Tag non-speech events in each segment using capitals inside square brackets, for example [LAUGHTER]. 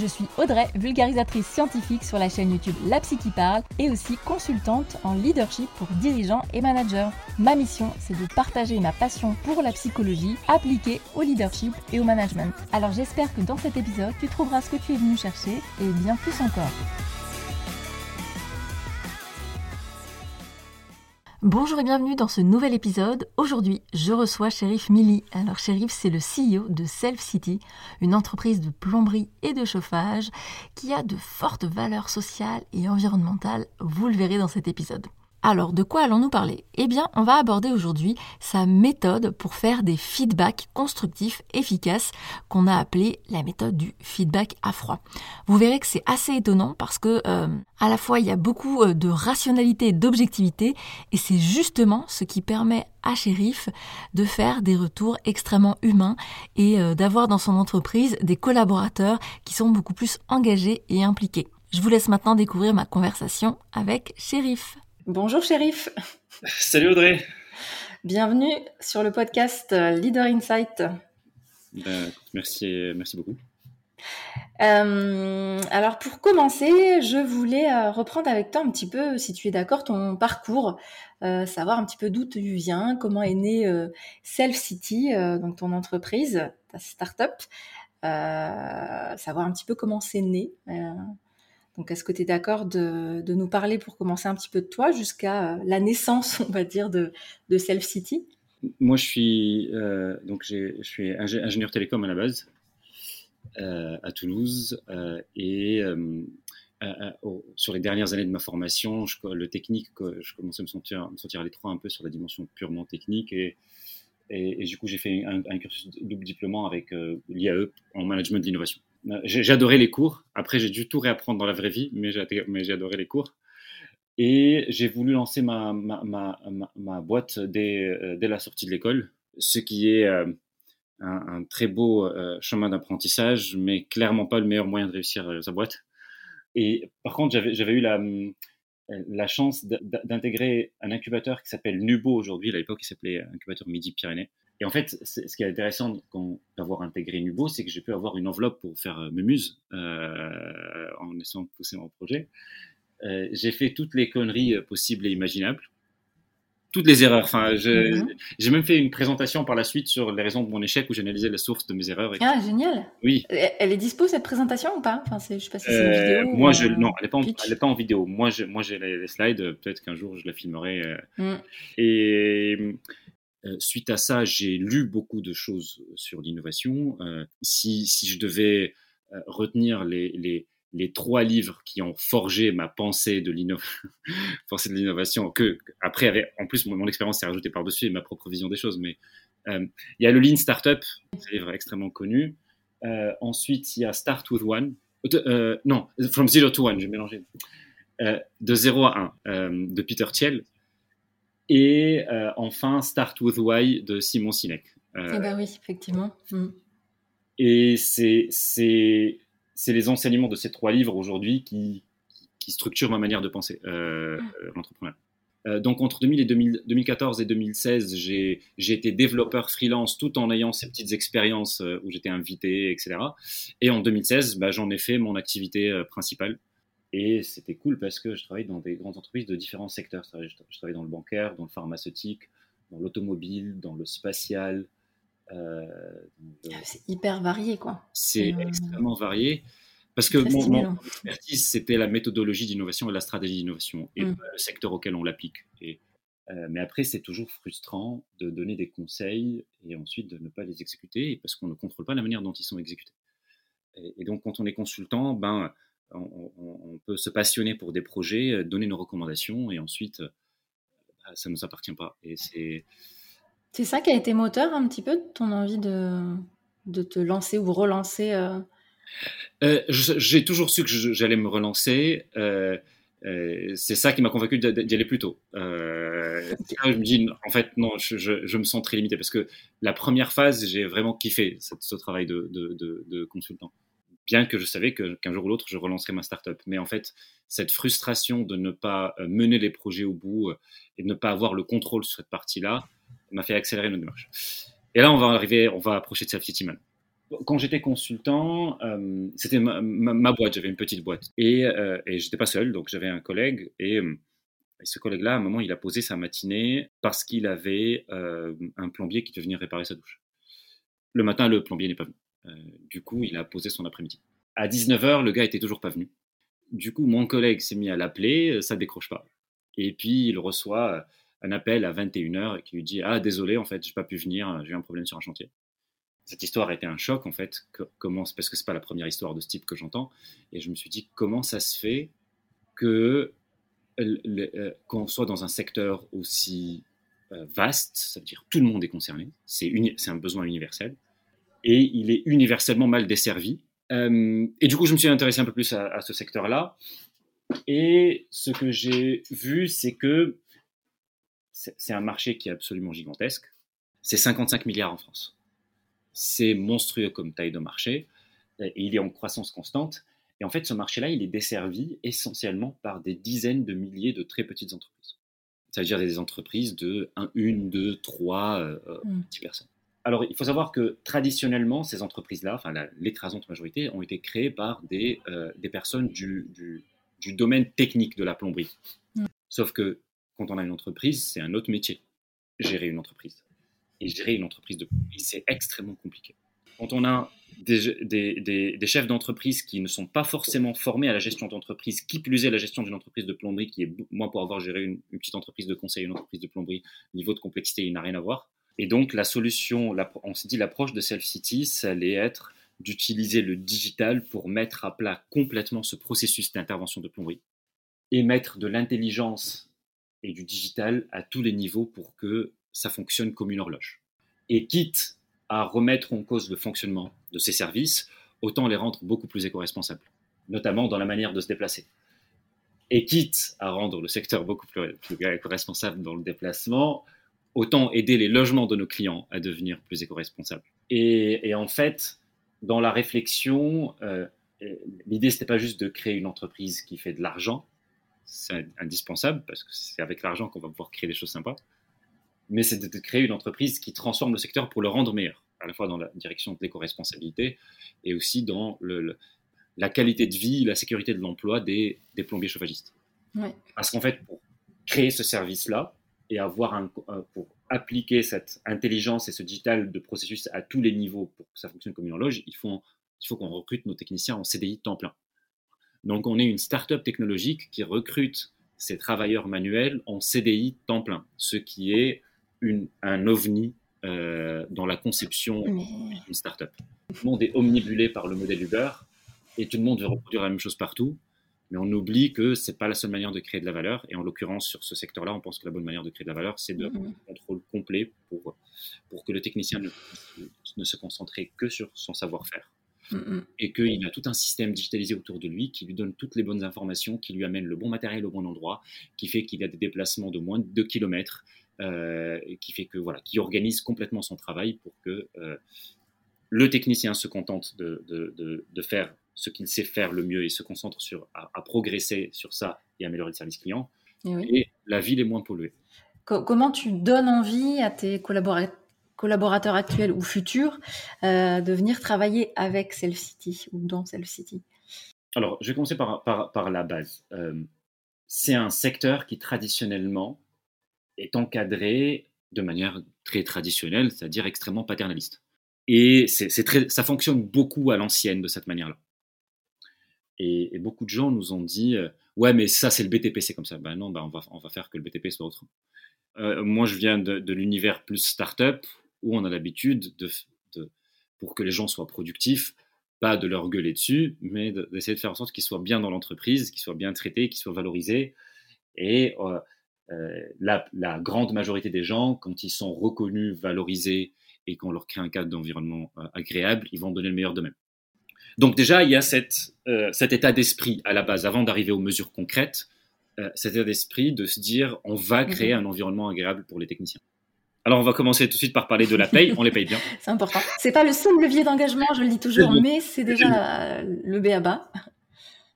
Je suis Audrey, vulgarisatrice scientifique sur la chaîne YouTube La Psy qui parle et aussi consultante en leadership pour dirigeants et managers. Ma mission, c'est de partager ma passion pour la psychologie appliquée au leadership et au management. Alors j'espère que dans cet épisode, tu trouveras ce que tu es venu chercher et bien plus encore. Bonjour et bienvenue dans ce nouvel épisode. Aujourd'hui, je reçois Shérif Mili. Alors Shérif, c'est le CEO de Self City, une entreprise de plomberie et de chauffage qui a de fortes valeurs sociales et environnementales. Vous le verrez dans cet épisode. Alors, de quoi allons-nous parler? Eh bien, on va aborder aujourd'hui sa méthode pour faire des feedbacks constructifs efficaces qu'on a appelé la méthode du feedback à froid. Vous verrez que c'est assez étonnant parce que euh, à la fois il y a beaucoup euh, de rationalité et d'objectivité et c'est justement ce qui permet à Shérif de faire des retours extrêmement humains et euh, d'avoir dans son entreprise des collaborateurs qui sont beaucoup plus engagés et impliqués. Je vous laisse maintenant découvrir ma conversation avec Shérif. Bonjour shérif. Salut Audrey. Bienvenue sur le podcast euh, Leader Insight. Ben, merci, merci beaucoup. Euh, alors pour commencer, je voulais euh, reprendre avec toi un petit peu, si tu es d'accord, ton parcours, savoir un petit peu d'où tu viens, comment est né Self City, donc ton entreprise, ta startup, savoir un petit peu comment c'est né. Donc, est-ce que tu es d'accord de, nous parler pour commencer un petit peu de toi jusqu'à euh, la naissance, on va dire, de, Self City Moi, je suis, euh, donc je suis ingénieur télécom à la base, euh, à Toulouse. et sur les dernières années de ma formation, le technique, je commençais à me sentir, me sentir à l'étroit un peu sur la dimension purement technique. Et, et, du coup, j'ai fait un, un, cursus double diplôme avec l'IAE en management de l'innovation. J'ai adoré les cours. Après, j'ai dû tout réapprendre dans la vraie vie, mais j'ai adoré les cours. Et j'ai voulu lancer ma, boîte dès, euh, dès, la sortie de l'école, ce qui est euh, un, très beau euh, chemin d'apprentissage, mais clairement pas le meilleur moyen de réussir sa boîte. Et par contre, j'avais eu la, la chance d'intégrer un incubateur qui s'appelle Nubo aujourd'hui. À l'époque, il s'appelait Incubateur Midi-Pyrénées. Et en fait, ce qui est intéressant d'avoir intégré Nubo, c'est que j'ai pu avoir une enveloppe pour faire euh, mes muses euh, en essayant de pousser mon projet. Euh, j'ai fait toutes les conneries possibles et imaginables, toutes les erreurs. Enfin, mhm. j'ai même fait une présentation par la suite sur les raisons de mon échec où j'analysais la source de mes erreurs. Ah, génial. Oui. Elle est dispo cette présentation ou pas? Enfin, je sais pas si c'est une vidéo. Moi, je non, elle n'est pas, en, pas en vidéo. Moi, j'ai moi j'ai les, slides. Peut-être qu'un jour je la filmerai. Mm. Et euh, suite à ça, j'ai lu beaucoup de choses sur l'innovation. Euh, si, si, je devais euh, retenir les, les, les, trois livres qui ont forgé ma pensée de [LAUGHS] l'innovation, que après, en plus, mon, expérience s'est rajoutée par-dessus et ma propre vision des choses. Mais il y a le Lean Startup, un livre extrêmement connu. ensuite, il y a Start with One. non, From Zero to One, j'ai mélangé. de 0 à 1 de Peter Thiel et euh, enfin, Start with Why de Simon Sinek. Eh ben oui, effectivement. Mm. Et c'est les enseignements de ces trois livres aujourd'hui qui, qui, structurent ma manière de penser, euh, mm. l'entrepreneur. donc entre 2000 et 2014 et 2016, j'ai été développeur freelance tout en ayant ces petites expériences où j'étais invité, etc. Et en 2016, bah, j'en ai fait mon activité principale. Et c'était cool parce que je travaille dans des grandes entreprises de différents secteurs. Je travaille dans le bancaire, dans le pharmaceutique, dans l'automobile, dans le spatial. Euh, ah, c'est hyper varié, quoi. C'est euh, extrêmement varié. Parce que mon, expertise, c'était la méthodologie d'innovation et la stratégie d'innovation, et mmh. le secteur auquel on l'applique. Et, euh, mais après, c'est toujours frustrant de donner des conseils et ensuite de ne pas les exécuter, parce qu'on ne contrôle pas la manière dont ils sont exécutés. Et, et donc, quand on est consultant, ben, on, peut se passionner pour des projets, euh, donner nos recommandations et ensuite, euh, bah, ça ne nous appartient pas. Et c'est. C'est ça qui a été moteur un petit peu de ton envie de, de te lancer ou relancer euh? J'ai toujours su que j'allais me relancer. c'est ça qui m'a convaincu d'y aller plus tôt. je me dis, en fait, non, je, me sens très limité parce que la première phase, j'ai vraiment kiffé ce, travail de, de consultant bien que je savais qu'un jour ou l'autre, je relancerais ma startup. Mais en fait, cette frustration de ne pas euh, mener les projets au bout euh, et de ne pas avoir le contrôle sur cette partie-là m'a fait accélérer notre démarche. Et là, on va arriver, on va approcher de Self-City Man. Quand j'étais consultant, euh, c'était ma, boîte, j'avais une petite boîte. Et, euh, et pas seul, donc j'avais un collègue. Et, et ce collègue-là, à un moment, il a posé sa matinée parce qu'il avait un plombier qui devait venir réparer sa douche. Le matin, le plombier n'est pas venu. Euh, du coup, il a posé son après-midi. À 19h, le gars était toujours pas venu. Du coup, mon collègue s'est mis à l'appeler, euh, ça décroche pas. Et puis, il reçoit euh, un appel à 21h qui lui dit Ah, désolé, en fait, j'ai pas pu venir, j'ai eu un problème sur un chantier. Cette histoire a été un choc, en fait, parce que c'est pas la première histoire de ce type que j'entends. Et je me suis dit Comment ça se fait que qu'on soit dans un secteur aussi vaste, ça veut dire tout le monde est concerné, c'est un besoin universel, et il est universellement mal desservi. Euh, et du coup, je me suis intéressé un peu plus à, ce secteur-là. Et ce que j'ai vu, c'est que c'est un marché qui est absolument gigantesque. C'est 55 milliards en France. C'est monstrueux comme taille de marché. Et il est en croissance constante. Et en fait, ce marché-là, il est desservi essentiellement par des dizaines de milliers de très petites entreprises. Ça veut dire des entreprises de 1, 1 2, 3 10 personnes. Alors, il faut savoir que traditionnellement, ces entreprises-là, enfin l'écrasante majorité, ont été créées par des, euh, des personnes du, du, domaine technique de la plomberie. Mm. Sauf que quand on a une entreprise, c'est un autre métier, gérer une entreprise. Et gérer une entreprise de plomberie, c'est extrêmement compliqué. Quand on a des, des, des, chefs d'entreprise qui ne sont pas forcément formés à la gestion d'entreprise, qui plus est la gestion d'une entreprise de plomberie, qui est, moi pour avoir géré une, une petite entreprise de conseil, une entreprise de plomberie, niveau de complexité, il n'a rien à voir et donc, la solution, on s'est dit, l'approche de Self City, ça allait être d'utiliser le digital pour mettre à plat complètement ce processus d'intervention de plomberie et mettre de l'intelligence et du digital à tous les niveaux pour que ça fonctionne comme une horloge. Et quitte à remettre en cause le fonctionnement de ces services, autant les rendre beaucoup plus éco-responsables, notamment dans la manière de se déplacer. Et quitte à rendre le secteur beaucoup plus, éco-responsable dans le déplacement, autant aider les logements de nos clients à devenir plus éco-responsables. Et, en fait, dans la réflexion, euh, l'idée, c'était pas juste de créer une entreprise qui fait de l'argent, c'est indispensable parce que c'est avec l'argent qu'on va pouvoir créer des choses sympas, mais c'est de créer une entreprise qui transforme le secteur pour le rendre meilleur, à la fois dans la direction de l'éco-responsabilité et aussi dans le, la qualité de vie, la sécurité de l'emploi des, des, plombiers chauffagistes. Parce qu'en fait, pour créer ce service-là, et avoir un, pour appliquer cette intelligence et ce digital de processus à tous les niveaux pour que ça fonctionne comme une horloge, il faut, il faut qu'on recrute nos techniciens en CDI temps plein. Donc on est une start-up technologique qui recrute ses travailleurs manuels en CDI temps plein, ce qui est une, un ovni euh, dans la conception d'une start-up. Tout le monde est omnibulé par le modèle Uber et tout le monde veut reproduire la même chose partout mais on oublie que c'est pas la seule manière de créer de la valeur. Et en l'occurrence, sur ce secteur-là, on pense que la bonne manière de créer de la valeur, c'est de mm-hmm. contrôle complet pour, pour que le technicien ne, ne se concentre que sur son savoir-faire. Mm-hmm. Et qu'il a tout un système digitalisé autour de lui qui lui donne toutes les bonnes informations, qui lui amène le bon matériel au bon endroit, qui fait qu'il a des déplacements de moins de 2 km, euh, qui fait que voilà, qui organise complètement son travail pour que euh, le technicien se contente de, de, de, de faire ce qu'il sait faire le mieux et se concentre sur, à, progresser sur ça et améliorer le service client. Et, la ville est moins polluée. comment tu donnes envie à tes collaborateurs actuels ou futurs euh, de venir travailler avec Self City ou dans Self City Alors, je vais commencer par, par, la base. Euh, c'est un secteur qui traditionnellement est encadré de manière très traditionnelle, c'est-à-dire extrêmement paternaliste. Et c'est très, ça fonctionne beaucoup à l'ancienne de cette manière-là. Et, beaucoup de gens nous ont dit euh, Ouais, mais ça, c'est le BTP, c'est comme ça. Ben non, ben on, va, on va faire que le BTP soit autre. Euh, moi, je viens de, l'univers plus startup où on a l'habitude, de, pour que les gens soient productifs, pas de leur gueuler dessus, mais d'essayer de, faire en sorte qu'ils soient bien dans l'entreprise, qu'ils soient bien traités, qu'ils soient valorisés. Et euh, la, la, grande majorité des gens, quand ils sont reconnus, valorisés et qu'on leur crée un cadre d'environnement agréable, ils vont donner le meilleur d'eux-mêmes. Donc déjà, il y a euh, cet état d'esprit à la base, avant d'arriver aux mesures concrètes, euh, cet état d'esprit de se dire on va mhm. créer un environnement agréable pour les techniciens. Alors, on va commencer tout de suite par parler de la paye. On les paye bien. [LAUGHS] c'est important. C'est pas le seul levier d'engagement, je le dis toujours, mais c'est déjà le B à bas.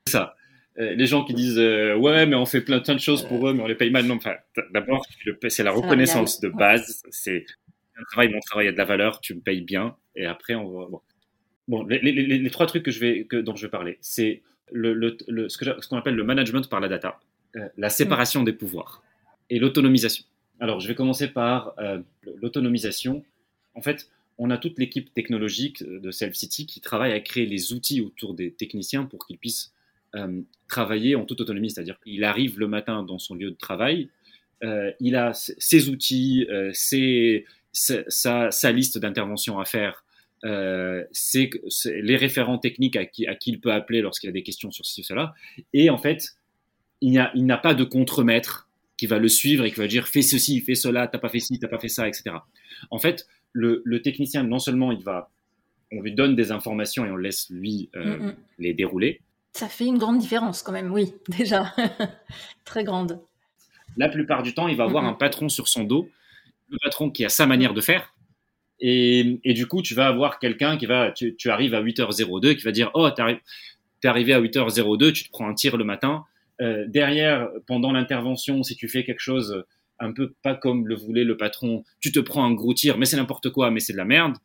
C'est ça. Euh, les gens qui disent euh, ouais, mais on fait plein, de choses pour eux, mais on les paye mal. Non, enfin, d'abord, c'est la reconnaissance de base. C'est un travail, mon travail a de la valeur, tu me payes bien, et après, on va. Bon, bon les, trois trucs que je vais, que, dont je vais parler, c'est le, le, ce qu'on appelle le management par la data, euh, la séparation des pouvoirs et l'autonomisation. Alors, je vais commencer par euh, l'autonomisation. En fait, on a toute l'équipe technologique de Self-City qui travaille à créer les outils autour des techniciens pour qu'ils puissent euh, travailler en toute autonomie. C'est-à-dire qu'il arrive le matin dans son lieu de travail, euh, il a ses outils, ses, sa, sa, liste d'interventions à faire, c'est les référents techniques à qui, à qui il peut appeler lorsqu'il a des questions sur ceci ou cela. Et en fait, il n'a pas de contremaître qui va le suivre et qui va dire fais ceci, fais cela, t'as pas fait ci, t'as pas fait ça, etc. En fait, le, technicien, non seulement il va, on lui donne des informations et on laisse lui euh, mm, les dérouler. Ça fait une grande différence quand même, oui, [LAUGHS] déjà. Très grande. La plupart du temps, il va avoir mm, un patron sur son dos, le patron qui a sa manière de faire. Et, du coup, tu vas avoir quelqu'un qui va, tu, arrives à 8h02, qui va dire, oh, t'es arrivé à 8h02, tu te prends un tir le matin, euh, derrière, pendant l'intervention, si tu fais quelque chose un peu pas comme le voulait le patron, tu te prends un gros tir, mais c'est n'importe quoi, mais c'est de la merde.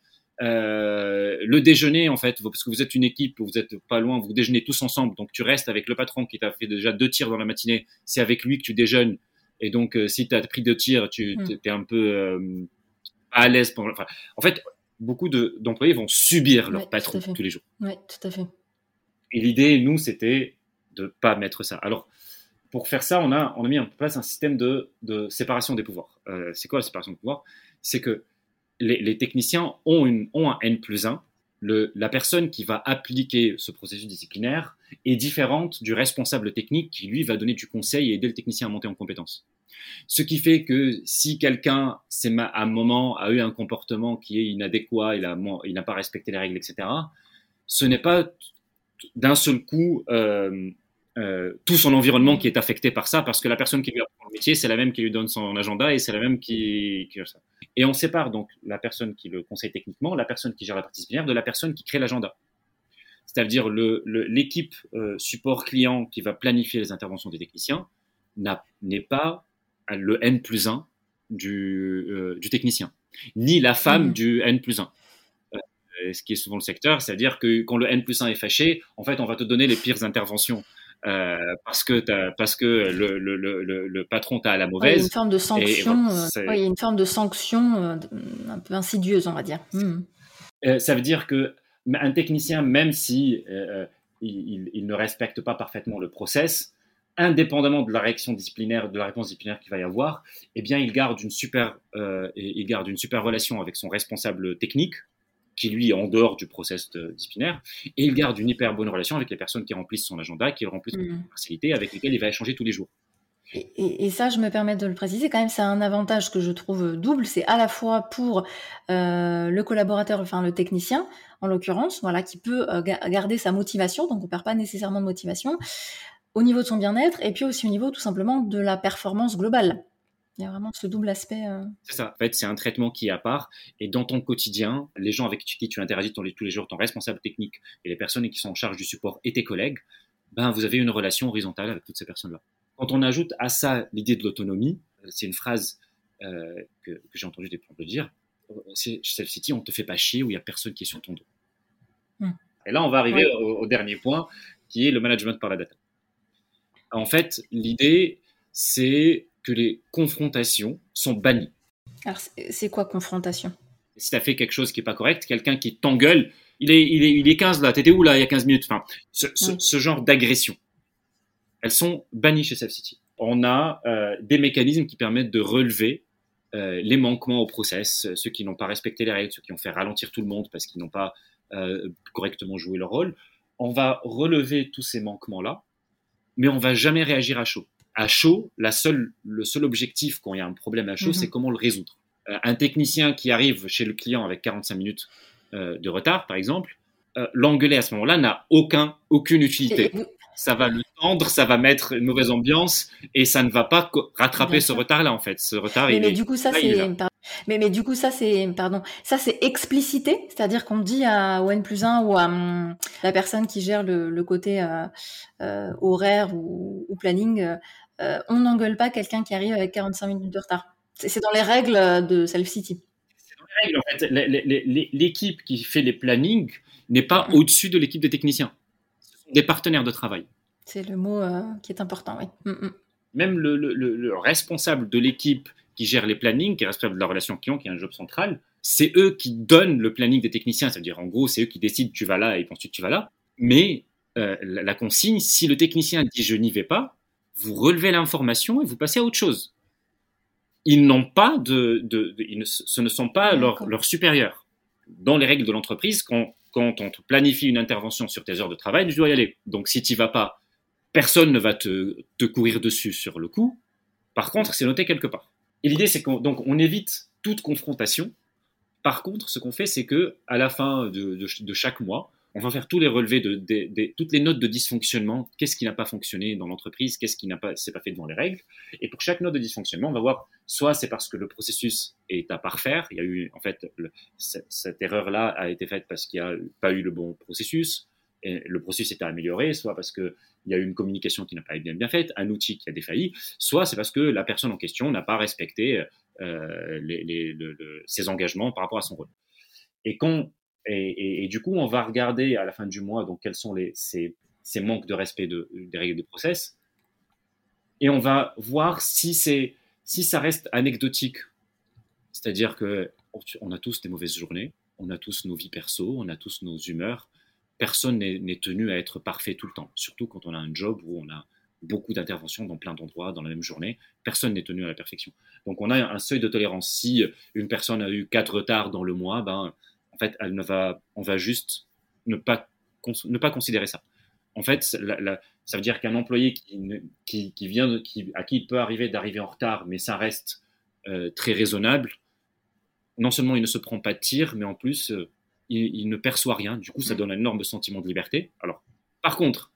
Euh, le déjeuner, en fait, parce que vous êtes une équipe, vous êtes pas loin, vous déjeunez tous ensemble, donc tu restes avec le patron qui t'a fait déjà deux tirs dans la matinée, c'est avec lui que tu déjeunes, et donc euh, si tu as pris deux tirs, tu hmm. es un peu à l'aise. en fait, beaucoup d'employés vont subir leur patron tous les jours. Oui, tout à fait. Et l'idée, nous, c'était de pas mettre ça. Alors, pour faire ça, on a, on a mis en place un système de, de séparation des pouvoirs. Euh, c'est quoi la séparation des pouvoirs? C'est que les, techniciens ont, une, ont un N plus 1. Le, la personne qui va appliquer ce processus disciplinaire est différente du responsable technique qui, lui, va donner du conseil et aider le technicien à monter en compétence. Ce qui fait que si quelqu'un, à un moment, a eu un comportement qui est inadéquat, il n'a pas respecté les règles, etc., ce n'est pas d'un seul coup euh, euh, tout son environnement qui est affecté par ça, parce que la personne qui lui apprend le métier, c'est la même qui lui donne son agenda et c'est la même qui, qui. Et on sépare donc la personne qui le conseille techniquement, la personne qui gère la partie disciplinaire, de la personne qui crée l'agenda. C'est-à-dire l'équipe le, euh, support client qui va planifier les interventions des techniciens n'est pas le N plus 1 du, du technicien, ni la femme mmh. du N plus 1 ce qui est souvent le secteur, c'est-à-dire que quand le N plus 1 est fâché, en fait, on va te donner les pires interventions. Euh, parce que parce que le, le, le, le patron t'a à la mauvaise. il y a une forme de sanction. Euh, il y a une forme de sanction euh, un peu insidieuse, on va dire. Hmm. ça veut dire que un technicien, même si il, il, ne respecte pas parfaitement le process, indépendamment de la réaction disciplinaire, de la réponse disciplinaire qu'il va y avoir, eh bien, il garde une super, il garde une super relation avec son responsable technique qui lui est en dehors du process disciplinaire, et il garde une hyper bonne relation avec les personnes qui remplissent son agenda, qui remplissent son mmh. facilité, avec lesquelles il va échanger tous les jours. Et, ça, je me permets de le préciser, quand même, c'est un avantage que je trouve double. C'est à la fois pour euh, le collaborateur, enfin le technicien, en l'occurrence, voilà, qui peut euh, garder sa motivation, donc on perd pas nécessairement de motivation, au niveau de son bien-être, et puis aussi au niveau tout simplement de la performance globale. Il y a vraiment ce double aspect. Euh. C'est ça. En fait, c'est un traitement qui est à part. Et dans ton quotidien, les gens avec qui tu interagis tous les jours, ton responsable technique et les personnes qui sont en charge du support et tes collègues, ben, vous avez une relation horizontale avec toutes ces personnes-là. Quand on ajoute à ça l'idée de l'autonomie, c'est une phrase euh, que, j'ai entendu des le dire. Chez Self-City, on te fait pas chier où il y a personne qui est sur ton dos. Hmm. Et là, on va arriver au, dernier point, qui est le management par la data. En fait, l'idée, c'est que les confrontations sont bannies. Alors, c'est quoi confrontation? Si tu as fait quelque chose qui n'est pas correct, quelqu'un qui t'engueule, il est, il, est, il est 15 là, t'étais où là il y a 15 minutes? Enfin, ce, genre d'agression, elles sont bannies chez City. On a euh, des mécanismes qui permettent de relever euh, les manquements au process, ceux qui n'ont pas respecté les règles, ceux qui ont fait ralentir tout le monde parce qu'ils n'ont pas euh, correctement joué leur rôle. On va relever tous ces manquements-là, mais on va jamais réagir à chaud à chaud, la seule, le seul objectif quand il y a un problème à chaud, mhm. c'est comment le résoudre. Euh, un technicien qui arrive chez le client avec 45 minutes euh, de retard, par exemple, euh, l'engueuler à ce moment-là n'a aucun, aucune utilité. Ça va le tendre, ça va mettre une mauvaise ambiance et ça ne va pas rattraper ce retard-là, en fait. Ce retard, mais, du coup, ça, c'est Mais, mais du coup, ça c'est, pardon, ça c'est explicité, c'est-à-dire qu'on dit à, au N plus 1 ou à hum, la personne qui gère le, le côté euh, euh, horaire ou, ou planning, euh, on n'engueule pas quelqu'un qui arrive avec 45 minutes de retard. C'est dans les règles de Self-City. C'est dans les règles, en fait. L'équipe qui fait les plannings n'est pas mmh. au-dessus de l'équipe des techniciens. Ce sont des partenaires de travail. C'est le mot euh, qui est important, oui. Mmh, Même le, le, le responsable de l'équipe qui gère les plannings, qui est responsable de la relation client, qui est un job central, c'est eux qui donnent le planning des techniciens. C'est-à-dire, en gros, c'est eux qui décident tu vas là et ensuite tu vas là. Mais euh, la, consigne, si le technicien dit je n'y vais pas, vous relevez l'information et vous passez à autre chose. Ils n'ont pas de, de, ce ne sont pas leurs leur supérieurs. Dans les règles de l'entreprise, quand, quand on te planifie une intervention sur tes heures de travail, tu dois y aller. Donc si tu n'y vas pas, personne ne va te, courir dessus sur le coup. Par contre, c'est noté quelque part. Et l'idée, c'est qu'on on évite toute confrontation. Par contre, ce qu'on fait, c'est que à la fin de, chaque mois, on va faire tous les relevés de, toutes les notes de dysfonctionnement. Qu'est-ce qui n'a pas fonctionné dans l'entreprise? Qu'est-ce qui n'a pas s'est pas fait devant les règles? Et pour chaque note de dysfonctionnement, on va voir soit c'est parce que le processus est à parfaire. Il y a eu en fait le, cette erreur-là a été faite parce qu'il n'y a pas eu le bon processus. Le processus était amélioré, soit parce que il y a eu une communication qui n'a pas été bien, faite, un outil qui a défailli, soit c'est parce que la personne en question n'a pas respecté euh, ses engagements par rapport à son rôle. Et, quand, et, du coup, on va regarder à la fin du mois donc quels sont les, ces, ces manques de respect de, des règles de process, et on va voir si, si ça reste anecdotique, c'est-à-dire que on a tous des mauvaises journées, on a tous nos vies perso, on a tous nos humeurs, personne n'est tenu à être parfait tout le temps, surtout quand on a un job où on a beaucoup d'interventions dans plein d'endroits dans la même journée. Personne n'est tenu à la perfection. Donc on a un seuil de tolérance. Si une personne a eu quatre retards dans le mois, ben en fait, elle ne va, on va juste ne pas ne pas considérer ça. En fait, ça veut dire qu'un employé qui, vient à qui il peut arriver d'arriver en retard, mais ça reste euh, très raisonnable. Non seulement il ne se prend pas de tir, mais en plus euh, il, ne perçoit rien. Du coup, ça mm. donne un énorme sentiment de liberté. Alors, par contre,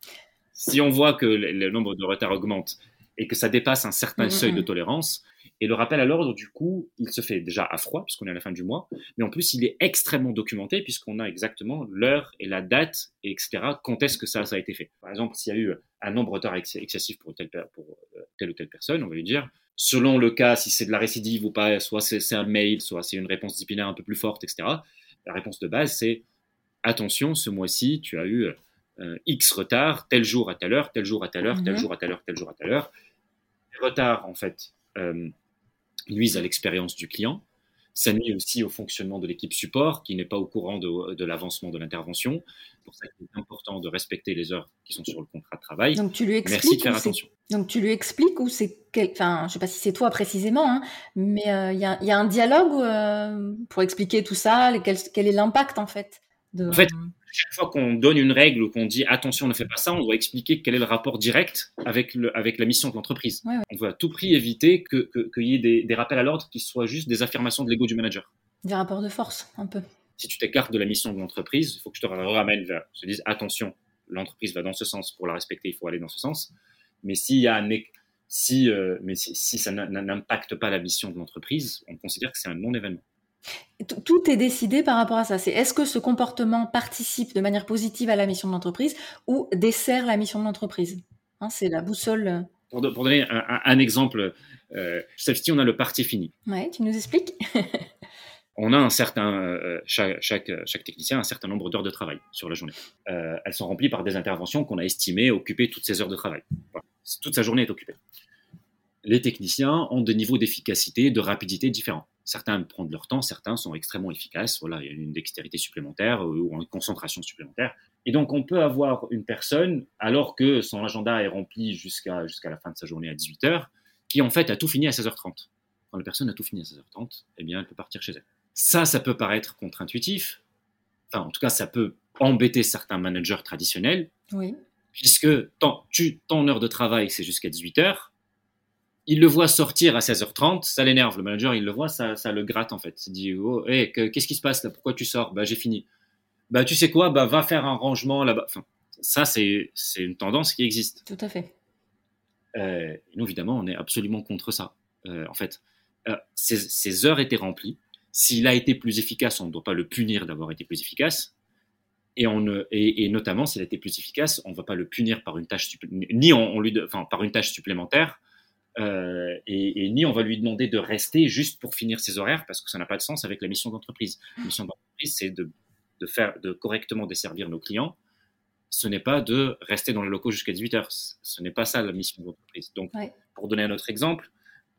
si on voit que le, nombre de retards augmente et que ça dépasse un certain mm, seuil de mm. tolérance, et le rappel à l'ordre, du coup, il se fait déjà à froid, puisqu'on est à la fin du mois, mais en plus, il est extrêmement documenté, puisqu'on a exactement l'heure et la date, et etc., quand est-ce que ça, ça a été fait. Par exemple, s'il y a eu un nombre de retards excessif pour telle, pour euh, telle ou telle personne, on va lui dire, selon le cas, si c'est de la récidive ou pas, soit c'est un mail, soit c'est une réponse disciplinaire un peu plus forte, etc., la réponse de base, c'est attention, ce mois-ci, tu as eu euh, X retard, tel jour à telle heure, tel jour à telle heure, tel mhm. jour à telle heure, tel jour à telle heure. Les retards, en fait, euh, nuisent à l'expérience du client. Ça nuit aussi au fonctionnement de l'équipe support qui n'est pas au courant de, l'avancement de l'intervention. C'est pour ça qu'il est important de respecter les heures qui sont sur le contrat de travail. Donc tu lui expliques. Merci de faire attention. Donc tu lui expliques ou c'est quel... enfin je sais pas si c'est toi précisément, hein, mais euh, il y, a, un dialogue euh, pour expliquer tout ça, quel, quel est l'impact en fait? De... En fait, chaque fois qu'on donne une règle ou qu'on dit attention, ne fais pas ça, on doit expliquer quel est le rapport direct avec, le, avec la mission de l'entreprise. On veut à tout prix éviter qu'il que, y ait des, des, rappels à l'ordre qui soient juste des affirmations de l'ego du manager. Des rapports de force, un peu. Si tu t'écartes de la mission de l'entreprise, il faut que je te ramène vers, je te dise attention, l'entreprise va dans ce sens, pour la respecter, il faut aller dans ce sens. Mais s'il y a un, si, euh, mais si, si ça n'impacte pas la mission de l'entreprise, on considère que c'est un non-événement. Tout est décidé par rapport à ça. C'est est-ce que ce comportement participe de manière positive à la mission de l'entreprise ou dessert la mission de l'entreprise? Hein, C'est la boussole. Euh. Pour, donner un, exemple, euh, celle-ci, on a le parti fini. Ouais, tu nous expliques? [LAUGHS] On a un certain, euh, chaque, chaque, technicien a un certain nombre d'heures de travail sur la journée. elles sont remplies par des interventions qu'on a estimées occuper toutes ces heures de travail. Toute sa journée est occupée. Les techniciens ont des niveaux d'efficacité, de rapidité différents. Certains prennent leur temps, certains sont extrêmement efficaces. Voilà, il y a une dextérité supplémentaire euh, ou une concentration supplémentaire. Et donc, on peut avoir une personne, alors que son agenda est rempli jusqu'à jusqu'à la fin de sa journée à 18h, qui en fait a tout fini à 16h30. Quand la personne a tout fini à 16h30, eh bien, elle peut partir chez elle. Ça, ça peut paraître contre-intuitif. Enfin, en tout cas, ça peut embêter certains managers traditionnels. Oui. Puisque ton, tu, ton heure de travail, c'est jusqu'à 18h il le voit sortir à 16h30, ça l'énerve. Le manager, il le voit, ça, ça le gratte en fait. Il dit oh, qu'est-ce qui se passe là? Pourquoi tu sors? Bah j'ai fini. Bah tu sais quoi? Bah va faire un rangement là-bas. Enfin, ça c'est c'est une tendance qui existe. Tout à fait. Euh, nous évidemment, on est absolument contre ça. Euh, en fait, ses, heures étaient remplies. S'il a été plus efficace, on ne doit pas le punir d'avoir été plus efficace. Et, on, et, et notamment, s'il a été plus efficace, on ne va pas le punir par une tâche, ni on, lui, enfin, par une tâche supplémentaire, euh, et, et, ni on va lui demander de rester juste pour finir ses horaires parce que ça n'a pas de sens avec la mission d'entreprise. La mission d'entreprise, c'est de, de, faire, de correctement desservir nos clients. Ce n'est pas de rester dans les locaux jusqu'à 18 heures. Ce n'est pas ça la mission d'entreprise. Donc, pour donner un autre exemple,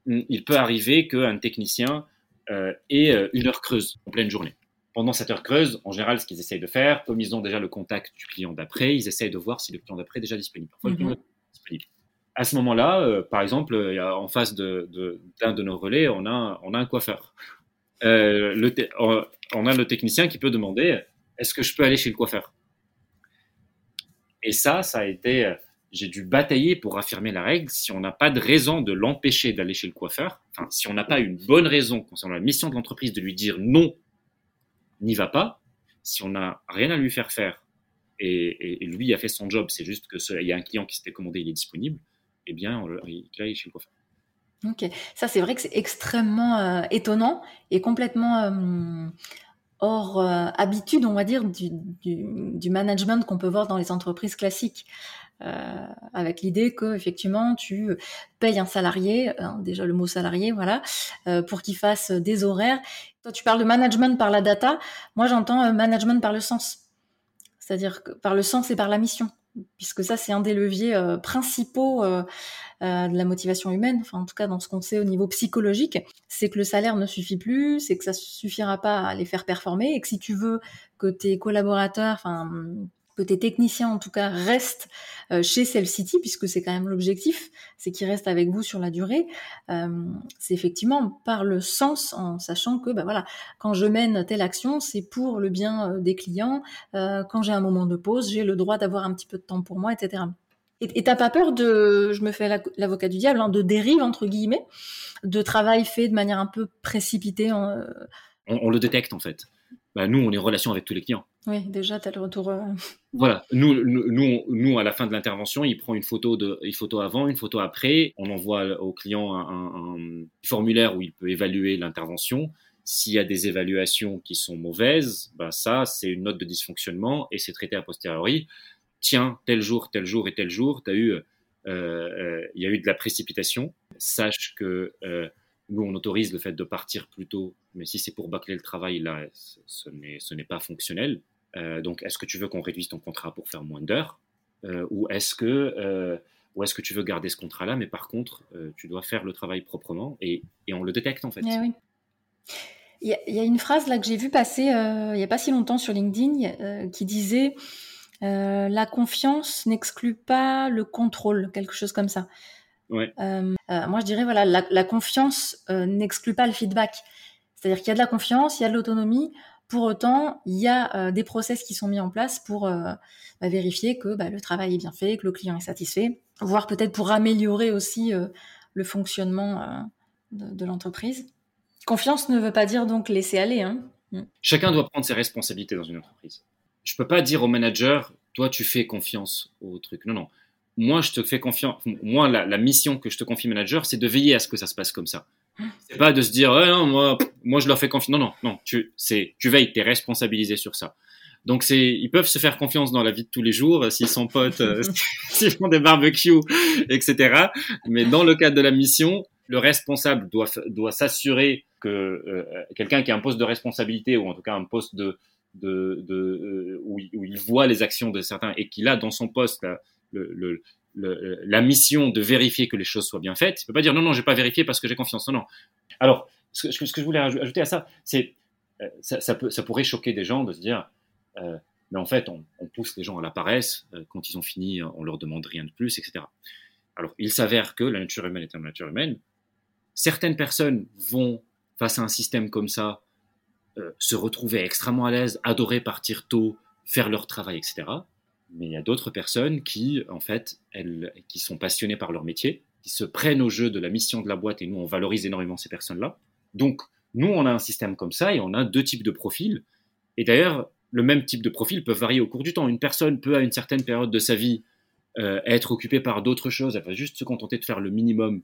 il peut arriver qu'un technicien euh, ait euh, une heure creuse en pleine journée. Pendant cette heure creuse, en général, ce qu'ils essayent de faire, comme ils ont déjà le contact du client d'après, ils essayent de voir si le client d'après est déjà disponible. Parfois, le client mhm. est disponible à ce moment-là, euh, par exemple, en face d'un de, nos relais, on a, un coiffeur. Euh, on a le technicien qui peut demander est-ce que je peux aller chez le coiffeur? Et ça, ça a été. J'ai dû batailler pour affirmer la règle. Si on n'a pas de raison de l'empêcher d'aller chez le coiffeur, enfin, si on n'a pas une bonne raison concernant la mission de l'entreprise de lui dire non, n'y va pas, si on n'a rien à lui faire faire et, lui a fait son job, c'est juste qu'il y a un client qui s'était commandé, il est disponible, eh bien, on, il aille chez le. Ok, ça c'est vrai que c'est extrêmement euh, étonnant et complètement euh, hors euh, habitude, on va dire, du, management qu'on peut voir dans les entreprises classiques. avec l'idée que effectivement tu payes un salarié, déjà le mot salarié, voilà, pour qu'il fasse des horaires. Toi, tu parles de management par la data. Moi, j'entends management par le sens, c'est-à-dire par le sens et par la mission puisque ça, c'est un des leviers euh, principaux euh, euh, de la motivation humaine, enfin en tout cas dans ce qu'on sait au niveau psychologique, c'est que le salaire ne suffit plus, c'est que ça suffira pas à les faire performer, et que si tu veux que tes collaborateurs, enfin que tes techniciens en tout cas restent euh, chez Cell City, puisque c'est quand même l'objectif, c'est qu'ils restent avec vous sur la durée. Euh, c'est effectivement par le sens, en sachant que bah voilà, quand je mène telle action, c'est pour le bien euh, des clients. quand j'ai un moment de pause, j'ai le droit d'avoir un petit peu de temps pour moi, etc. Et t'as pas peur de, je me fais l'avocat du diable, hein, de dérive entre guillemets, de travail fait de manière un peu précipitée. En, on, le détecte en fait. Bah, nous, on est en relation avec tous les clients. Oui, déjà, tu as le retour. Euh. [LAUGHS] Voilà, nous, nous, nous, à la fin de l'intervention, il prend une photo, de, une photo avant, une photo après. On envoie au client un, formulaire où il peut évaluer l'intervention. S'il y a des évaluations qui sont mauvaises, bah ça, c'est une note de dysfonctionnement et c'est traité a posteriori. Tiens, tel jour, tel jour et tel jour, tu as eu, euh, euh, il y a eu de la précipitation. Sache que nous, on autorise le fait de partir plus tôt, mais si c'est pour bâcler le travail, là, ce n'est pas fonctionnel. Euh, donc, est-ce que tu veux qu'on réduise ton contrat pour faire moins d'heures euh, Ou est-ce que, euh, tu veux garder ce contrat-là, mais par contre, tu dois faire le travail proprement et, et on le détecte en fait. Eh oui. Il y, a, une phrase là que j'ai vue passer il n'y a pas si longtemps sur LinkedIn qui disait La confiance n'exclut pas le contrôle, quelque chose comme ça. Ouais. moi, je dirais voilà, la, la confiance n'exclut pas le feedback. C'est-à-dire qu'il y a de la confiance, il y a de l'autonomie. Pour autant, il y a euh, des process qui sont mis en place pour euh, bah, vérifier que bah, le travail est bien fait, que le client est satisfait, voire peut-être pour améliorer aussi euh, le fonctionnement de, l'entreprise. Confiance ne veut pas dire donc laisser aller. Hein. Mm. Chacun doit prendre ses responsabilités dans une entreprise. Je ne peux pas dire au manager, toi tu fais confiance au truc. Non, non. Moi, je te fais confiance. Moi, la, la mission que je te confie manager, c'est de veiller à ce que ça se passe comme ça. C'est pas de se dire, non, moi, moi, je leur fais confiance. Non, non, non. Tu, c'est, tu veilles, t'es responsabilisé sur ça. Donc c'est, ils peuvent se faire confiance dans la vie de tous les jours, euh, s'ils sont potes, euh, [LAUGHS] [LAUGHS] s'ils font des barbecues, etc. Mais dans le cadre de la mission, le responsable doit, doit s'assurer que euh, quelqu'un qui a un poste de responsabilité ou en tout cas un poste de, de, de où, il, où, il, voit les actions de certains et qu'il a dans son poste la mission de vérifier que les choses soient bien faites. Il peut pas dire non, non, j'ai pas vérifié parce que j'ai confiance. Non, non. Alors, ce que, je voulais ajouter à ça, c'est euh, ça, peut, ça pourrait choquer des gens de se dire, euh, mais en fait, on, on, pousse les gens à la paresse. Euh, quand ils ont fini, on leur demande rien de plus, etc. Alors, il s'avère que la nature humaine est une nature humaine. Certaines personnes vont, face à un système comme ça, euh, se retrouver extrêmement à l'aise, adorer partir tôt, faire leur travail, etc mais il y a d'autres personnes qui, en fait, elles, qui sont passionnées par leur métier, qui se prennent au jeu de la mission de la boîte et nous, on valorise énormément ces personnes-là. Donc, nous, on a un système comme ça et on a deux types de profils. Et d'ailleurs, le même type de profil peut varier au cours du temps. Une personne peut, à une certaine période de sa vie, euh, être occupée par d'autres choses. Elle va juste se contenter de faire le minimum.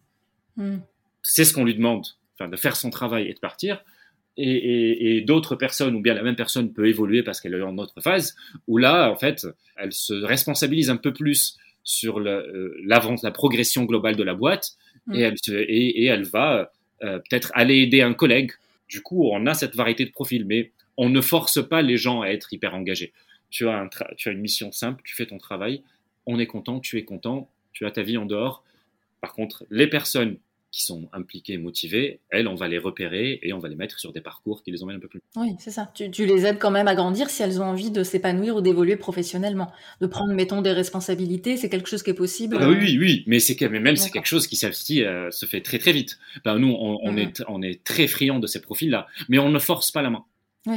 Hmm. C'est ce qu'on lui demande. de faire son travail et de partir. Et, d'autres personnes, ou bien la même personne peut évoluer parce qu'elle est en autre phase, où là, en fait, elle se responsabilise un peu plus sur euh, l'avance, la progression globale de la boîte, mm. et, elle et, elle va euh, peut-être aller aider un collègue. Du coup, on a cette variété de profils, mais on ne force pas les gens à être hyper engagés. Tu as, un tu as une mission simple, tu fais ton travail, on est content, tu es content, tu as ta vie en dehors. Par contre, les personnes qui sont impliquées, motivées, elles, on va les repérer et on va les mettre sur des parcours qui les emmènent un peu plus. Oui, c'est ça. Tu, les aides quand même à grandir si elles ont envie de s'épanouir ou d'évoluer professionnellement. De prendre, mettons, des responsabilités, c'est quelque chose qui est possible. Ah oui, oui, mais c'est même c'est quelque chose qui euh, se fait très très vite. Ben, nous, on, est, on est très friands de ces profils-là, mais on ne force pas la main.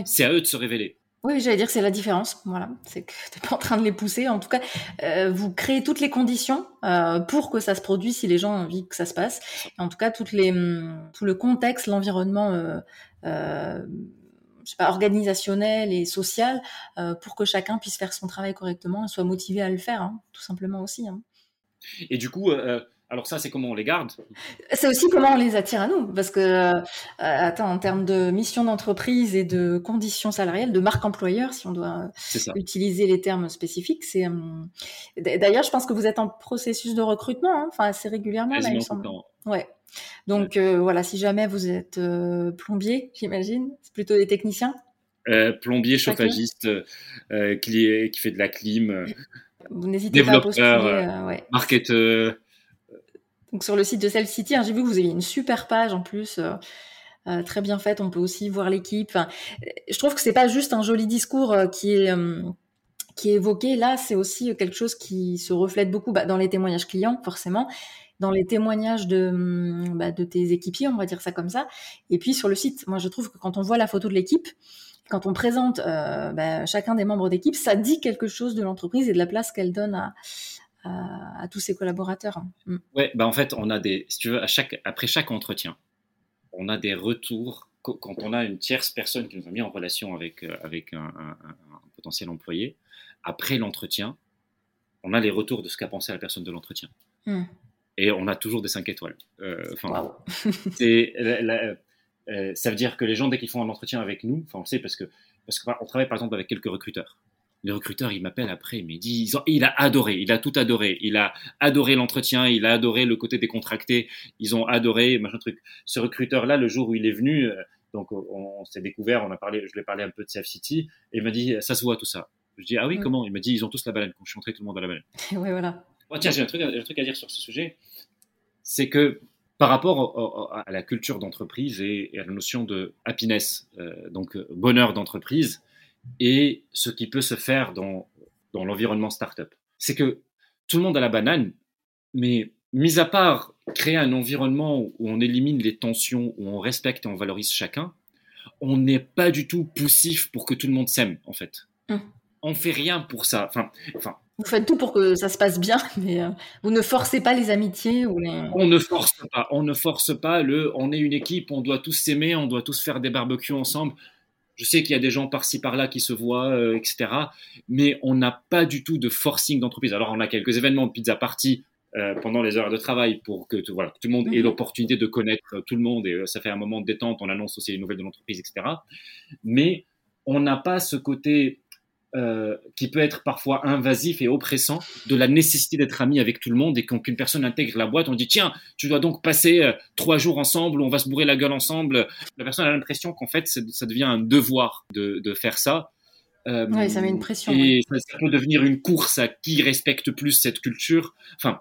C'est à eux de se révéler. Oui, j'allais dire que c'est la différence. Voilà, c'est que tu n'es pas en train de les pousser. En tout cas, euh, vous créez toutes les conditions euh, pour que ça se produise si les gens ont envie que ça se passe. en tout cas, hum, tout le contexte, l'environnement, euh, je sais pas, organisationnel et social, pour que chacun puisse faire son travail correctement et soit motivé à le faire, hein, tout simplement aussi. Hein. Et du coup, alors ça, c'est comment on les garde? C'est aussi comment on les attire à nous, parce que euh, attends, en termes de mission d'entreprise et de conditions salariales, de marque employeur, si on doit utiliser les termes spécifiques, c'est. Euh, d'ailleurs, je pense que vous êtes en processus de recrutement, hein, enfin assez régulièrement, là, il me semble. Ouais. Donc euh, voilà, si jamais vous êtes plombier, j'imagine, c'est plutôt des techniciens? plombier, chauffagiste, qui, qui, fait de la clim. Vous n'hésitez pas à postuler. Ouais. marketeur sur le site de Self City, hein, j'ai vu que vous aviez une super page en plus. Euh, euh, très bien faite, on peut aussi voir l'équipe. je trouve que c'est pas juste un joli discours euh, qui est évoqué là, c'est aussi quelque chose qui se reflète beaucoup bah, dans les témoignages clients, forcément, dans les témoignages de, hum, bah, de tes équipiers, on va dire ça comme ça. Et puis sur le site, moi je trouve que quand on voit la photo de l'équipe, quand on présente bah, chacun des membres d'équipe, ça dit quelque chose de l'entreprise et de la place qu'elle donne à, à, tous ses collaborateurs. Mm. Ouais, bah en fait, on a des, si tu veux, à chaque, après chaque entretien, on a des retours. Quand on a une tierce personne qui nous a mis en relation avec, euh, avec un, potentiel employé, après l'entretien, on a les retours de ce qu'a pensé la personne de l'entretien. Mm. Et on a toujours des 5 étoiles. Euh, enfin, [LAUGHS] euh, ça veut dire que les gens, dès qu'ils font un entretien avec nous, enfin, on le sait parce que parce qu'on travaille par exemple avec quelques recruteurs les recruteurs, ils m'appellent après, ils me disent, il a adoré, il a tout adoré, il a adoré l'entretien, il a adoré le côté décontracté, ils ont adoré machin truc. Ce recruteur-là, le jour où il est venu, euh, donc on, s'est découvert, on a parlé, je lui ai parlé un peu de Safe City, et il m'a dit, ça se voit tout ça. Je dis, ah oui, mm. comment? Il m'a dit, ils ont tous la baleine. Quand je suis entré, tout le monde a la baleine. [LAUGHS] oui, voilà. Oh, tiens, j'ai un truc, un truc à dire sur ce sujet. C'est que par rapport à la culture d'entreprise et, à la notion de happiness, euh, donc bonheur d'entreprise, et ce qui peut se faire dans, dans l'environnement startup. C'est que tout le monde a la banane, mais mis à part créer un environnement où on élimine les tensions, où on respecte et on valorise chacun, on n'est pas du tout poussif pour que tout le monde s'aime, en fait. On hum. On fait rien pour ça. Enfin, enfin, vous faites tout pour que ça se passe bien, [LAUGHS] mais euh, vous ne forcez pas les amitiés ou les... On ne force pas. On ne force pas le. On est une équipe, on doit tous s'aimer, on doit tous faire des barbecues ensemble. Je sais qu'il y a des gens par-ci par-là qui se voient, euh, etc. Mais on n'a pas du tout de forcing d'entreprise. Alors on a quelques événements de pizza party euh, pendant les heures de travail pour que voilà, tout le monde ait mhm. l'opportunité de connaître tout le monde et euh, ça fait un moment de détente. On annonce aussi les nouvelles de l'entreprise, etc. Mais on n'a pas ce côté euh, qui peut être parfois invasif et oppressant de la nécessité d'être ami avec tout le monde et quand une personne intègre la boîte, on dit tiens, tu dois donc passer euh, trois jours ensemble, on va se bourrer la gueule ensemble. La personne a l'impression qu'en fait, ça devient un devoir de, de faire ça. Euh, oui, ça met une pression. Et ça, peut devenir une course à qui respecte plus cette culture. Enfin,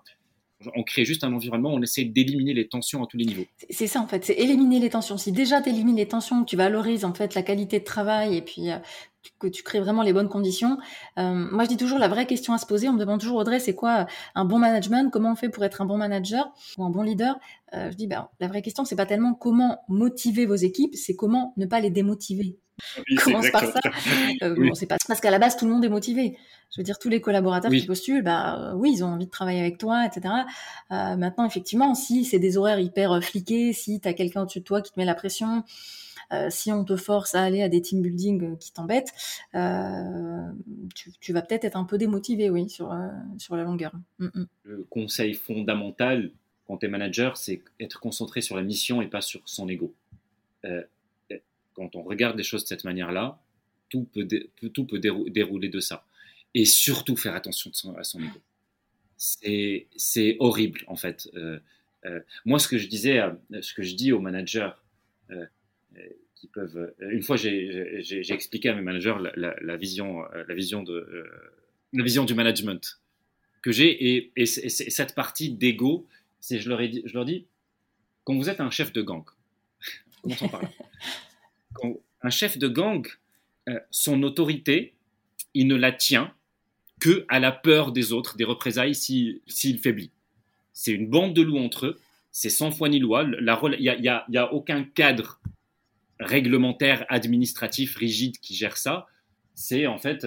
on crée juste un environnement, on essaie d'éliminer les tensions à tous les niveaux. C'est ça en fait, c'est éliminer les tensions. Si déjà tu élimines les tensions, tu valorises en fait la qualité de travail et puis euh, que tu crées vraiment les bonnes conditions. Euh, moi je dis toujours la vraie question à se poser, on me demande toujours Audrey, c'est quoi un bon management? Comment on fait pour être un bon manager ou un bon leader? Euh, Je dis ben, la vraie question c'est pas tellement comment motiver vos équipes, c'est comment ne pas les démotiver. Commence par ça? c'est pas parce qu'à la base tout le monde est motivé. Je veux dire, tous les collaborateurs qui postulent, bah euh, oui, ils ont envie de travailler avec toi, etc. Euh, maintenant, effectivement, si c'est des horaires hyper euh, fliqués, si tu as quelqu'un au-dessus de toi qui te met la pression, si on te force à aller à des team building qui t'embêtent, tu, vas peut-être être un peu démotivé, oui, sur, sur la longueur. Mm, mm. Le conseil fondamental, quand tu es manager, c'est être concentré sur la mission et pas sur son ego. Euh, quand on regarde les choses de cette manière-là, tout peut, tout peut dérouler de ça. Et surtout faire attention à son ego. C'est horrible, en fait. Euh, euh, moi, ce que je disais, ce que je dis aux managers qui peuvent. Une fois, j'ai expliqué à mes managers la, vision, la vision de la vision du management que j'ai et, et, cette partie d'ego, c'est je leur ai je leur dis, quand vous êtes un chef de gang, commençons par là. Quand un chef de gang, euh, son autorité, il ne la tient que à la peur des autres, des représailles s'il faiblit. C'est une bande de loups entre eux, c'est sans foi ni loi. Il n'y a, y a, y a aucun cadre réglementaire, administratif, rigide qui gère ça. C'est en fait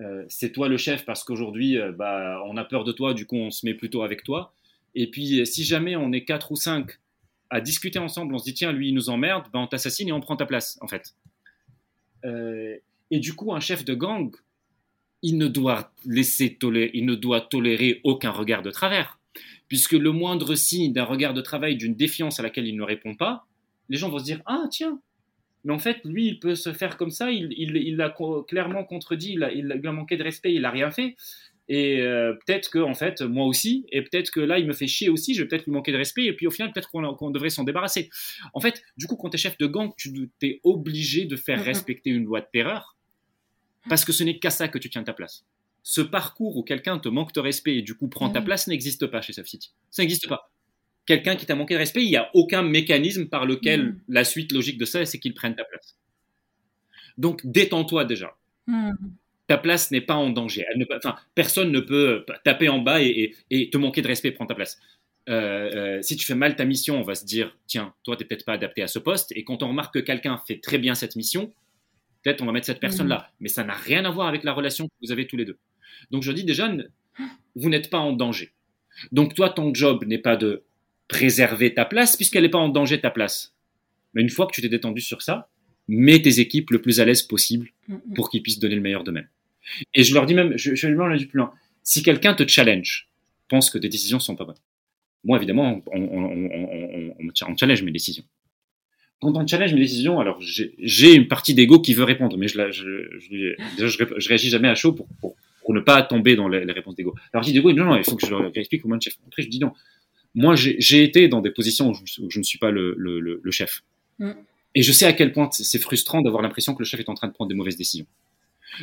euh, c'est toi le chef parce qu'aujourd'hui, euh, bah, on a peur de toi, du coup, on se met plutôt avec toi. Et puis, si jamais on est quatre ou cinq à discuter ensemble, on se dit, tiens, lui, il nous emmerde, bah, on t'assassine et on prend ta place, en fait. Euh, et du coup, un chef de gang, il ne doit laisser tolérer, il ne doit tolérer aucun regard de travers. Puisque le moindre signe d'un regard de travail, d'une défiance à laquelle il ne répond pas, les gens vont se dire, ah, tiens, mais en fait, lui, il peut se faire comme ça. Il, il, l'a clairement contredit. Il a, il a manqué de respect. Il n'a rien fait. Et euh, peut-être que, en fait, moi aussi, et peut-être que là, il me fait chier aussi, je vais peut-être lui manquer de respect, et puis au final, peut-être qu'on devrait s'en débarrasser. En fait, du coup, quand tu es chef de gang, tu es obligé de faire respecter une loi de terreur, parce que ce n'est qu'à ça que tu tiens ta place. Ce parcours où quelqu'un te manque de respect et du coup prend ta place n'existe pas chez Soft City. Ça n'existe pas quelqu'un qui t'a manqué de respect, il n'y a aucun mécanisme par lequel mm. la suite logique de ça, c'est qu'il prenne ta place. Donc, détends-toi déjà. Mm. Ta place n'est pas en danger. Elle ne, enfin, personne ne peut taper en bas et, te manquer de respect, prendre ta place. Euh, euh, si tu fais mal ta mission, on va se dire, tiens, toi, tu n'es peut-être pas adapté à ce poste. Et quand on remarque que quelqu'un fait très bien cette mission, peut-être on va mettre cette personne-là. Mm. Mais ça n'a rien à voir avec la relation que vous avez tous les deux. Donc, je dis déjà, vous n'êtes pas en danger. Donc, toi, ton job n'est pas de préserver ta place puisqu'elle n'est pas en danger ta place. Mais une fois que tu t'es détendu sur ça, mets tes équipes le plus à l'aise possible pour qu'ils puissent donner le meilleur d'eux-mêmes. Et je leur dis même, je, je leur dis plus loin, si quelqu'un te challenge, pense que tes décisions sont pas bonnes. Moi, évidemment, on, on, on, challenge mes décisions. Quand on challenge mes décisions, alors j'ai une partie d'ego qui veut répondre, mais je, je, je, je, réagis jamais à chaud pour, pour, pour ne pas tomber dans les, réponses d'ego. Alors je dis d'ego, non, non, il faut que je leur explique moins chef. Après, je dis non, moi, j'ai été dans des positions où je, ne suis pas le, chef. Mm. Et je sais à quel point c'est frustrant d'avoir l'impression que le chef est en train de prendre des mauvaises décisions.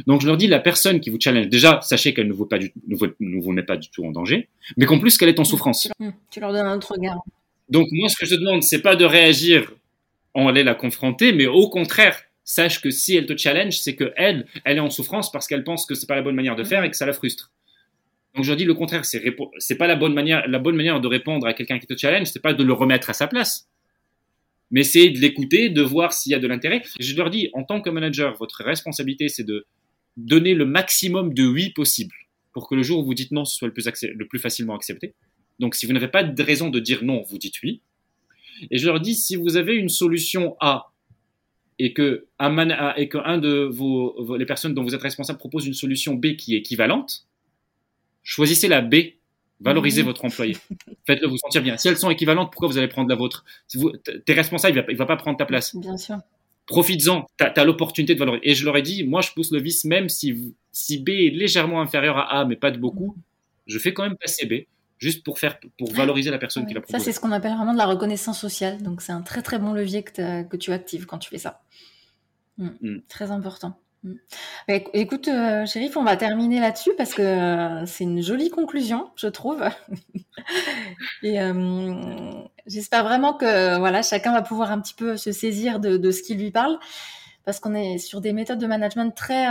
Donc je leur dis, la personne qui vous challenge, déjà, sachez qu'elle ne vous, pas du, ne vous, met pas du tout en danger, mais qu'en plus qu'elle est en souffrance. Mm. Tu leur donnes un autre regard. Donc moi, ce que je te demande, c'est pas de réagir en aller la confronter, mais au contraire, sache que si elle te challenge, c'est que elle, elle est en souffrance parce qu'elle pense que c'est pas la bonne manière de faire mm. et que ça la frustre. Donc je dis le contraire, c'est c'est pas la bonne manière la bonne manière de répondre à quelqu'un qui te challenge, c'est pas de le remettre à sa place. Mais c'est de l'écouter, de voir s'il y a de l'intérêt. Je leur dis en tant que manager, votre responsabilité c'est de donner le maximum de oui possible pour que le jour où vous dites non, ce soit le plus, le plus facilement accepté. Donc si vous n'avez pas de raison de dire non, vous dites oui. Et je leur dis si vous avez une solution A et que un, et que un de vos, les personnes dont vous êtes responsable propose une solution B qui est équivalente, choisissez la B, valorisez mhm. votre employé. Faites-le vous sentir bien. Si elles sont équivalentes, pourquoi vous allez prendre la vôtre? Si vous, T'es responsable, il va, va pas prendre ta place. Bien sûr. Profites-en, tu as, l'opportunité de valoriser. Et je leur ai dit, moi je pousse le vice, même si, si B est légèrement inférieur à A, mais pas de beaucoup, je fais quand même passer B juste pour faire pour valoriser la personne qui l'a proposé. Ça, c'est ce qu'on appelle vraiment de la reconnaissance sociale. Donc, c'est un très très bon levier que, que tu actives quand tu fais ça. Mm. Mm. Très important. Mm. Bah, écoute, euh, Chérif, on va terminer là-dessus parce que euh, c'est une jolie conclusion, je trouve. [LAUGHS] Et euh, j'espère vraiment que voilà, chacun va pouvoir un petit peu se saisir de, ce qui lui parle, parce qu'on est sur des méthodes de management très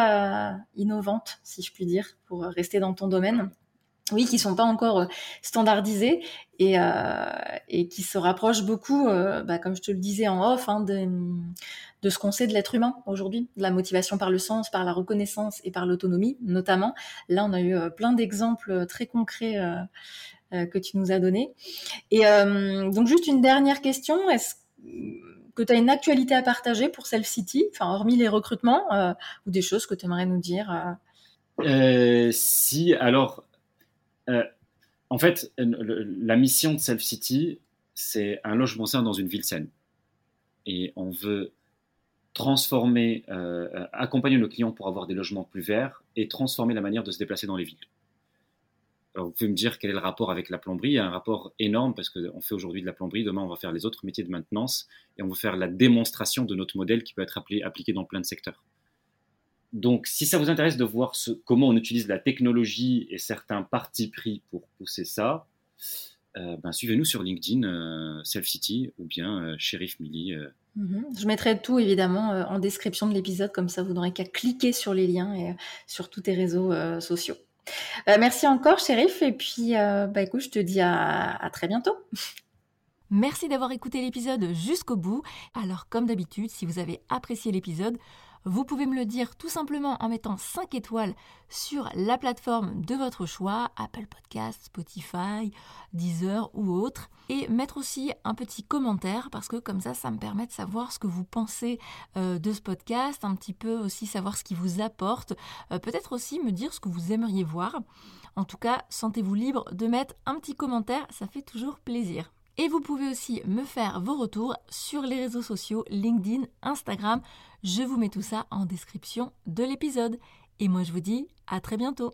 innovantes, si je puis dire, pour rester dans ton domaine. Oui, qui sont pas encore standardisées et, et qui se rapprochent beaucoup, bah, comme je te le disais en off, hein, de, ce qu'on sait de l'être humain aujourd'hui, de la motivation par le sens, par la reconnaissance et par l'autonomie notamment. Là, on a eu euh, plein d'exemples euh, très concrets euh, que tu nous as donnés. Et donc juste une dernière question, est-ce que tu as une actualité à partager pour Self City, enfin hormis les recrutements ou des choses que tu aimerais nous dire Si, alors en fait, la mission de Self City, c'est un logement sain dans une ville saine. Et on veut transformer, euh, accompagner nos clients pour avoir des logements plus verts et transformer la manière de se déplacer dans les villes. Alors vous pouvez me dire quel est le rapport avec la plomberie Il y a un rapport énorme parce qu'on fait aujourd'hui de la plomberie, demain on va faire les autres métiers de maintenance et on va faire la démonstration de notre modèle qui peut être appliqué dans plein de secteurs. Donc si ça vous intéresse de voir ce, comment on utilise la technologie et certains partis pris pour pousser ça, euh, ben, suivez-nous sur LinkedIn, euh, Self City ou bien euh, Sheriff Millie. Mhm. Je mettrai tout évidemment en description de l'épisode, comme ça vous n'aurez qu'à cliquer sur les liens et sur tous tes réseaux sociaux. merci encore, Sheriff, et puis bah, écoute, je te dis à très bientôt. Merci d'avoir écouté l'épisode jusqu'au bout. Alors comme d'habitude, si vous avez apprécié l'épisode, vous pouvez me le dire tout simplement en mettant 5 étoiles sur la plateforme de votre choix, Apple Podcast, Spotify, Deezer ou autre. Et mettre aussi un petit commentaire parce que comme ça, ça me permet de savoir ce que vous pensez euh, de ce podcast, un petit peu aussi savoir ce qui vous apporte, euh, peut-être aussi me dire ce que vous aimeriez voir. En tout cas, sentez-vous libre de mettre un petit commentaire, ça fait toujours plaisir. Et vous pouvez aussi me faire vos retours sur les réseaux sociaux, LinkedIn, Instagram. Je vous mets tout ça en description de l'épisode. Et moi je vous dis à très bientôt.